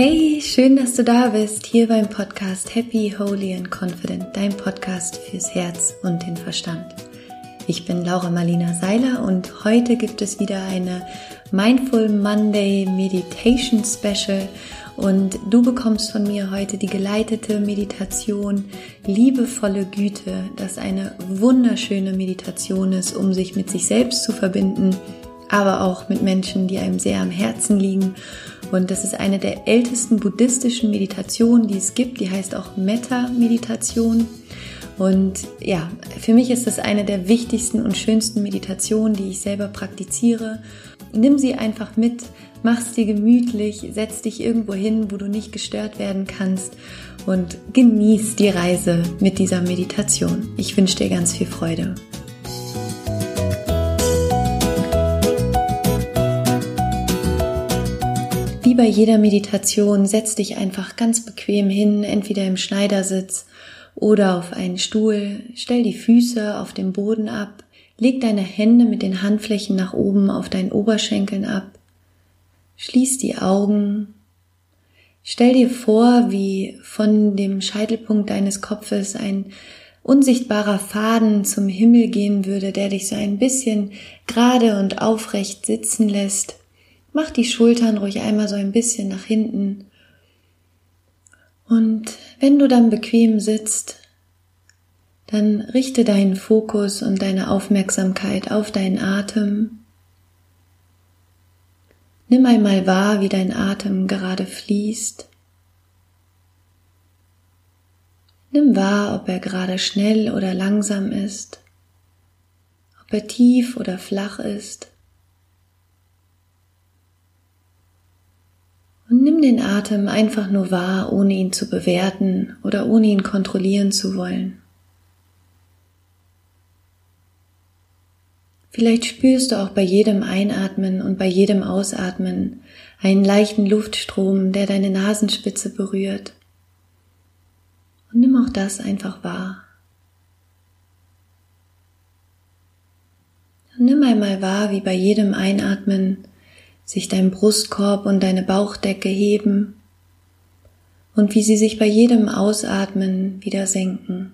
Hey, schön, dass du da bist, hier beim Podcast Happy, Holy and Confident, dein Podcast fürs Herz und den Verstand. Ich bin Laura Marlina Seiler und heute gibt es wieder eine Mindful Monday Meditation Special und du bekommst von mir heute die geleitete Meditation Liebevolle Güte, das eine wunderschöne Meditation ist, um sich mit sich selbst zu verbinden, aber auch mit Menschen, die einem sehr am Herzen liegen. Und das ist eine der ältesten buddhistischen Meditationen, die es gibt. Die heißt auch Metta-Meditation. Und ja, für mich ist das eine der wichtigsten und schönsten Meditationen, die ich selber praktiziere. Nimm sie einfach mit, mach's dir gemütlich, setz dich irgendwo hin, wo du nicht gestört werden kannst und genieß die Reise mit dieser Meditation. Ich wünsche dir ganz viel Freude. Bei jeder Meditation, setz dich einfach ganz bequem hin, entweder im Schneidersitz oder auf einen Stuhl, stell die Füße auf dem Boden ab, leg deine Hände mit den Handflächen nach oben auf deinen Oberschenkeln ab Schließ die Augen. Stell dir vor, wie von dem Scheitelpunkt deines Kopfes ein unsichtbarer Faden zum Himmel gehen würde, der dich so ein bisschen gerade und aufrecht sitzen lässt. Mach die Schultern ruhig einmal so ein bisschen nach hinten. Und wenn du dann bequem sitzt, dann richte deinen Fokus und deine Aufmerksamkeit auf deinen Atem. Nimm einmal wahr, wie dein Atem gerade fließt. Nimm wahr, ob er gerade schnell oder langsam ist, ob er tief oder flach ist. Und nimm den Atem einfach nur wahr, ohne ihn zu bewerten oder ohne ihn kontrollieren zu wollen. Vielleicht spürst du auch bei jedem Einatmen und bei jedem Ausatmen einen leichten Luftstrom, der deine Nasenspitze berührt. Und nimm auch das einfach wahr. Und nimm einmal wahr, wie bei jedem Einatmen sich dein Brustkorb und deine Bauchdecke heben und wie sie sich bei jedem Ausatmen wieder senken.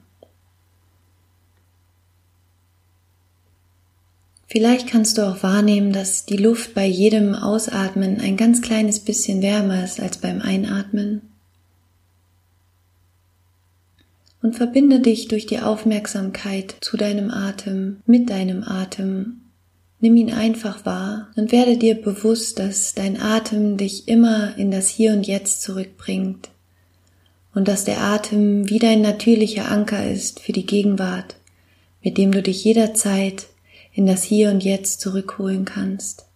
Vielleicht kannst du auch wahrnehmen, dass die Luft bei jedem Ausatmen ein ganz kleines bisschen wärmer ist als beim Einatmen. Und verbinde dich durch die Aufmerksamkeit zu deinem Atem, mit deinem Atem. Nimm ihn einfach wahr und werde dir bewusst, dass dein Atem dich immer in das Hier und Jetzt zurückbringt und dass der Atem wie dein natürlicher Anker ist für die Gegenwart, mit dem du dich jederzeit in das Hier und Jetzt zurückholen kannst.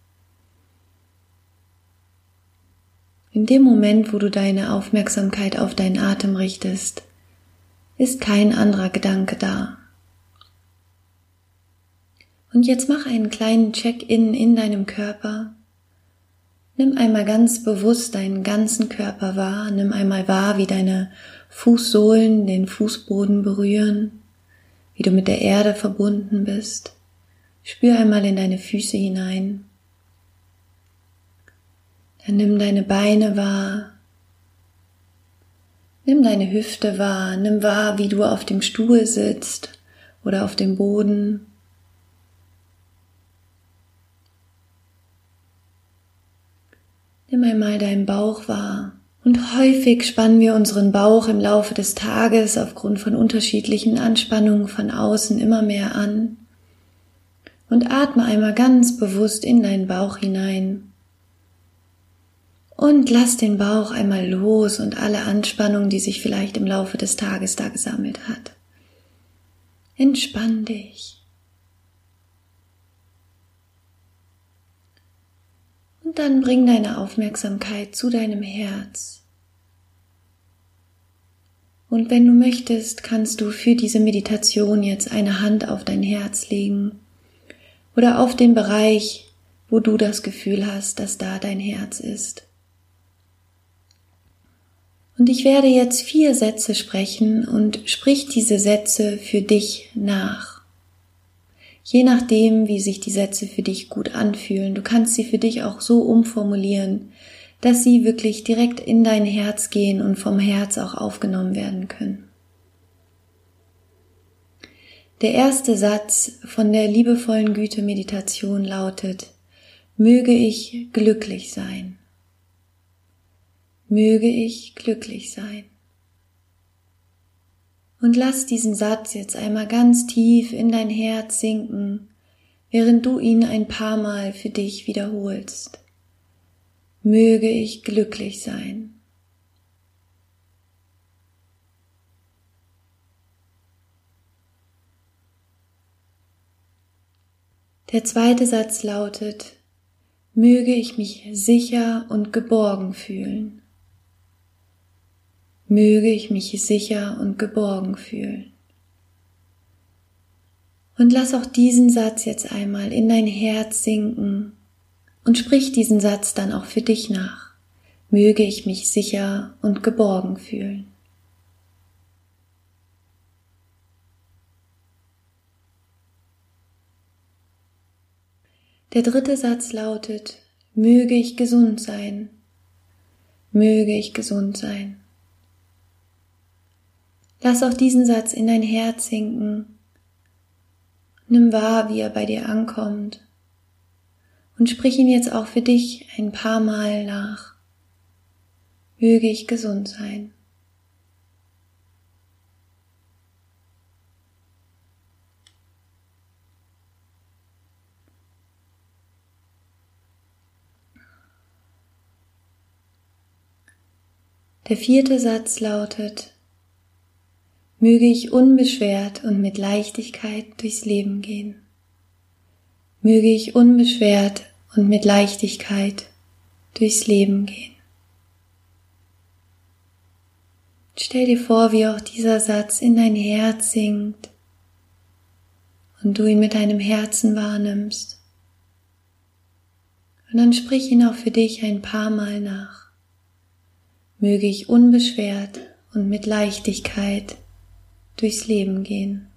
In dem Moment, wo du deine Aufmerksamkeit auf deinen Atem richtest, ist kein anderer Gedanke da. Und jetzt mach einen kleinen Check-in in deinem Körper. Nimm einmal ganz bewusst deinen ganzen Körper wahr. Nimm einmal wahr, wie deine Fußsohlen den Fußboden berühren, wie du mit der Erde verbunden bist. Spür einmal in deine Füße hinein. Dann nimm deine Beine wahr. Nimm deine Hüfte wahr. Nimm wahr, wie du auf dem Stuhl sitzt oder auf dem Boden. Nimm einmal deinen Bauch wahr. Und häufig spannen wir unseren Bauch im Laufe des Tages aufgrund von unterschiedlichen Anspannungen von außen immer mehr an und atme einmal ganz bewusst in deinen Bauch hinein. Und lass den Bauch einmal los und alle Anspannung, die sich vielleicht im Laufe des Tages da gesammelt hat. Entspann dich. Und dann bring deine Aufmerksamkeit zu deinem Herz. Und wenn du möchtest, kannst du für diese Meditation jetzt eine Hand auf dein Herz legen oder auf den Bereich, wo du das Gefühl hast, dass da dein Herz ist. Und ich werde jetzt vier Sätze sprechen und sprich diese Sätze für dich nach. Je nachdem, wie sich die Sätze für dich gut anfühlen. Du kannst sie für dich auch so umformulieren, dass sie wirklich direkt in dein Herz gehen und vom Herz auch aufgenommen werden können. Der erste Satz von der liebevollen Güte-Meditation lautet, möge ich glücklich sein. Möge ich glücklich sein. Und lass diesen Satz jetzt einmal ganz tief in dein Herz sinken, während du ihn ein paar Mal für dich wiederholst. Möge ich glücklich sein. Der zweite Satz lautet, möge ich mich sicher und geborgen fühlen. Möge ich mich sicher und geborgen fühlen. Und lass auch diesen Satz jetzt einmal in dein Herz sinken und sprich diesen Satz dann auch für dich nach. Möge ich mich sicher und geborgen fühlen. Der dritte Satz lautet, möge ich gesund sein, möge ich gesund sein. Lass auch diesen Satz in dein Herz sinken. Nimm wahr, wie er bei dir ankommt. Und sprich ihn jetzt auch für dich ein paar Mal nach. Möge ich gesund sein. Der vierte Satz lautet, möge ich unbeschwert und mit Leichtigkeit durchs Leben gehen. Möge ich unbeschwert und mit Leichtigkeit durchs Leben gehen. Stell dir vor, wie auch dieser Satz in dein Herz sinkt und du ihn mit deinem Herzen wahrnimmst. Und dann sprich ihn auch für dich ein paar Mal nach möge ich unbeschwert und mit Leichtigkeit durchs Leben gehen.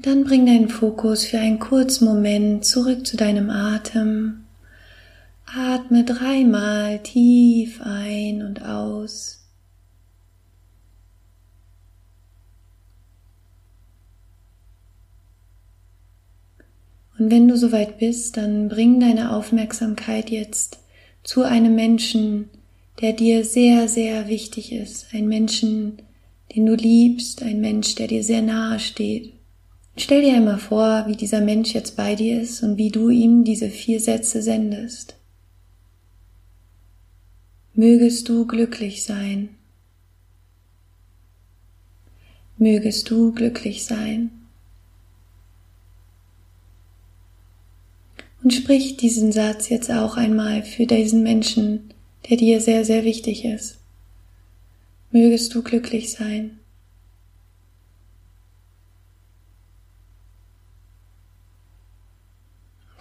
Dann bring deinen Fokus für einen kurzen Moment zurück zu deinem Atem. Atme dreimal tief ein und aus. Und wenn du soweit bist, dann bring deine Aufmerksamkeit jetzt zu einem Menschen, der dir sehr, sehr wichtig ist. Ein Menschen, den du liebst, ein Mensch, der dir sehr nahe steht. Stell dir einmal vor, wie dieser Mensch jetzt bei dir ist und wie du ihm diese vier Sätze sendest. Mögest du glücklich sein. Mögest du glücklich sein. Und sprich diesen Satz jetzt auch einmal für diesen Menschen, der dir sehr, sehr wichtig ist. Mögest du glücklich sein.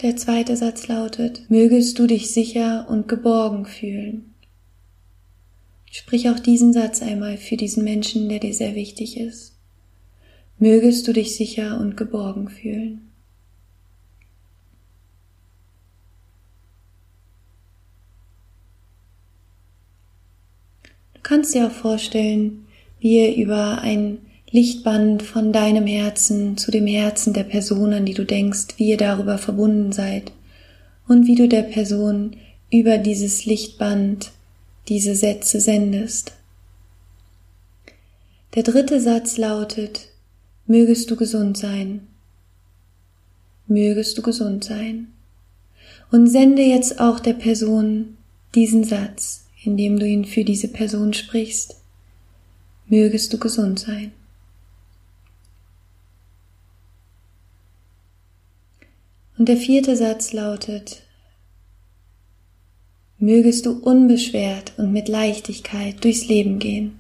Der zweite Satz lautet, mögest du dich sicher und geborgen fühlen. Sprich auch diesen Satz einmal für diesen Menschen, der dir sehr wichtig ist. Mögest du dich sicher und geborgen fühlen. Kannst dir auch vorstellen, wie ihr über ein Lichtband von deinem Herzen zu dem Herzen der Person, an die du denkst, wie ihr darüber verbunden seid und wie du der Person über dieses Lichtband diese Sätze sendest. Der dritte Satz lautet, mögest du gesund sein. Mögest du gesund sein. Und sende jetzt auch der Person diesen Satz indem du ihn für diese Person sprichst. Mögest du gesund sein. Und der vierte Satz lautet, mögest du unbeschwert und mit Leichtigkeit durchs Leben gehen.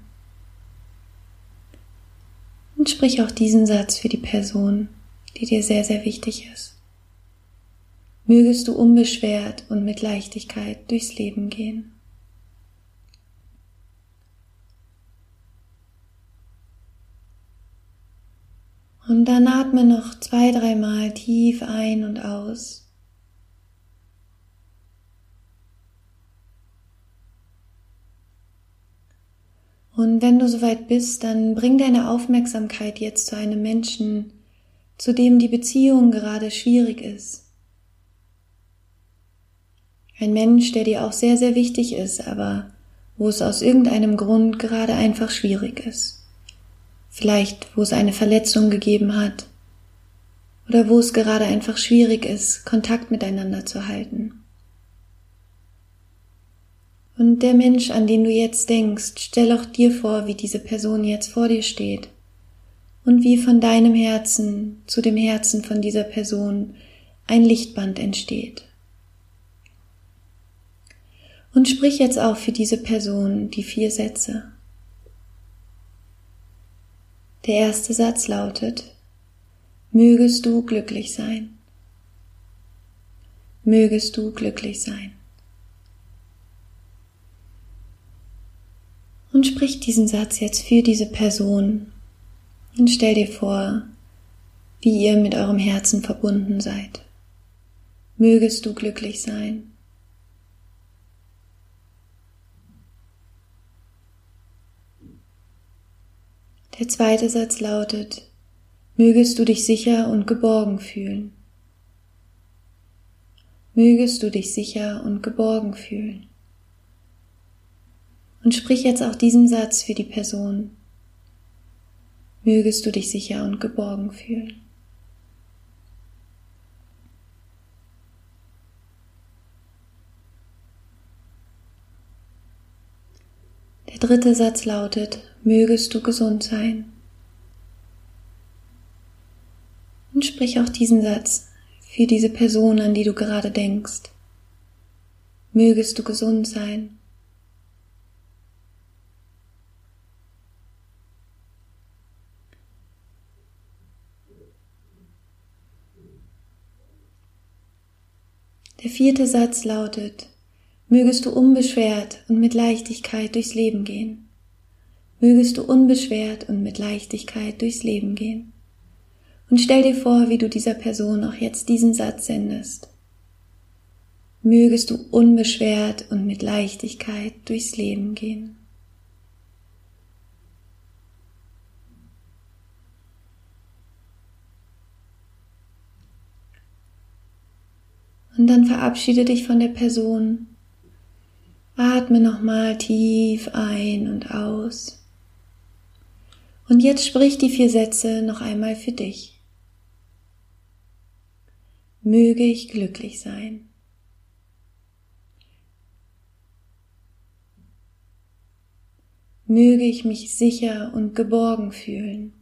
Und sprich auch diesen Satz für die Person, die dir sehr, sehr wichtig ist. Mögest du unbeschwert und mit Leichtigkeit durchs Leben gehen. Und dann atme noch zwei, dreimal tief ein und aus. Und wenn du soweit bist, dann bring deine Aufmerksamkeit jetzt zu einem Menschen, zu dem die Beziehung gerade schwierig ist. Ein Mensch, der dir auch sehr, sehr wichtig ist, aber wo es aus irgendeinem Grund gerade einfach schwierig ist. Vielleicht, wo es eine Verletzung gegeben hat oder wo es gerade einfach schwierig ist, Kontakt miteinander zu halten. Und der Mensch, an den du jetzt denkst, stell auch dir vor, wie diese Person jetzt vor dir steht und wie von deinem Herzen zu dem Herzen von dieser Person ein Lichtband entsteht. Und sprich jetzt auch für diese Person die vier Sätze. Der erste Satz lautet, Mögest du glücklich sein. Mögest du glücklich sein. Und sprich diesen Satz jetzt für diese Person und stell dir vor, wie ihr mit eurem Herzen verbunden seid. Mögest du glücklich sein. Der zweite Satz lautet, mögest du dich sicher und geborgen fühlen. Mögest du dich sicher und geborgen fühlen. Und sprich jetzt auch diesen Satz für die Person. Mögest du dich sicher und geborgen fühlen. Der dritte Satz lautet, mögest du gesund sein. Und sprich auch diesen Satz für diese Person, an die du gerade denkst. Mögest du gesund sein. Der vierte Satz lautet, mögest du unbeschwert und mit Leichtigkeit durchs Leben gehen. Mögest du unbeschwert und mit Leichtigkeit durchs Leben gehen. Und stell dir vor, wie du dieser Person auch jetzt diesen Satz sendest. Mögest du unbeschwert und mit Leichtigkeit durchs Leben gehen. Und dann verabschiede dich von der Person. Atme nochmal tief ein und aus. Und jetzt sprich die vier Sätze noch einmal für dich. Möge ich glücklich sein. Möge ich mich sicher und geborgen fühlen.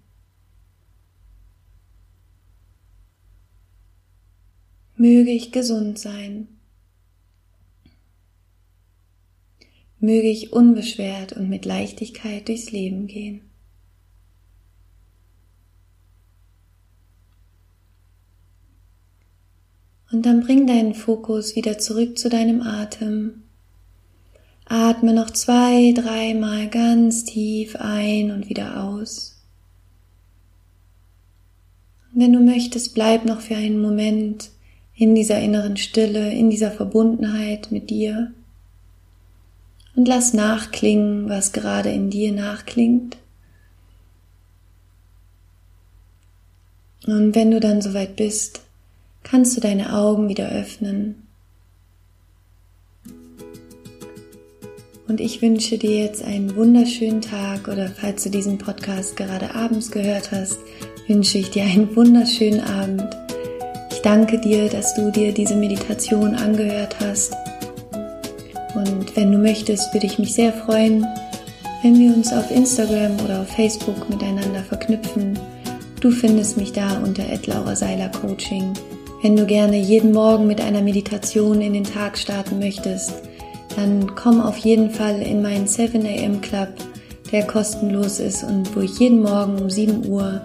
Möge ich gesund sein. Möge ich unbeschwert und mit Leichtigkeit durchs Leben gehen. Und dann bring deinen Fokus wieder zurück zu deinem Atem. Atme noch zwei, dreimal ganz tief ein und wieder aus. wenn du möchtest, bleib noch für einen Moment in dieser inneren Stille, in dieser Verbundenheit mit dir. Und lass nachklingen, was gerade in dir nachklingt. Und wenn du dann soweit bist, kannst du deine Augen wieder öffnen. Und ich wünsche dir jetzt einen wunderschönen Tag oder falls du diesen Podcast gerade abends gehört hast, wünsche ich dir einen wunderschönen Abend danke dir, dass du dir diese Meditation angehört hast. Und wenn du möchtest, würde ich mich sehr freuen, wenn wir uns auf Instagram oder auf Facebook miteinander verknüpfen. Du findest mich da unter Laura Seiler Coaching. Wenn du gerne jeden Morgen mit einer Meditation in den Tag starten möchtest, dann komm auf jeden Fall in meinen 7 am Club, der kostenlos ist und wo ich jeden Morgen um 7 Uhr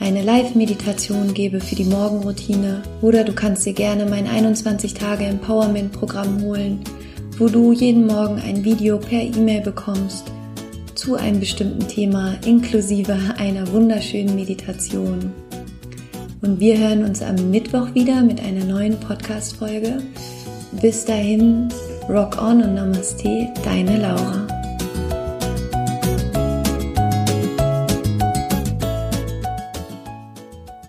eine Live-Meditation gebe für die Morgenroutine oder du kannst dir gerne mein 21 Tage Empowerment-Programm holen, wo du jeden Morgen ein Video per E-Mail bekommst zu einem bestimmten Thema inklusive einer wunderschönen Meditation. Und wir hören uns am Mittwoch wieder mit einer neuen Podcast-Folge. Bis dahin, rock on und Namaste, deine Laura.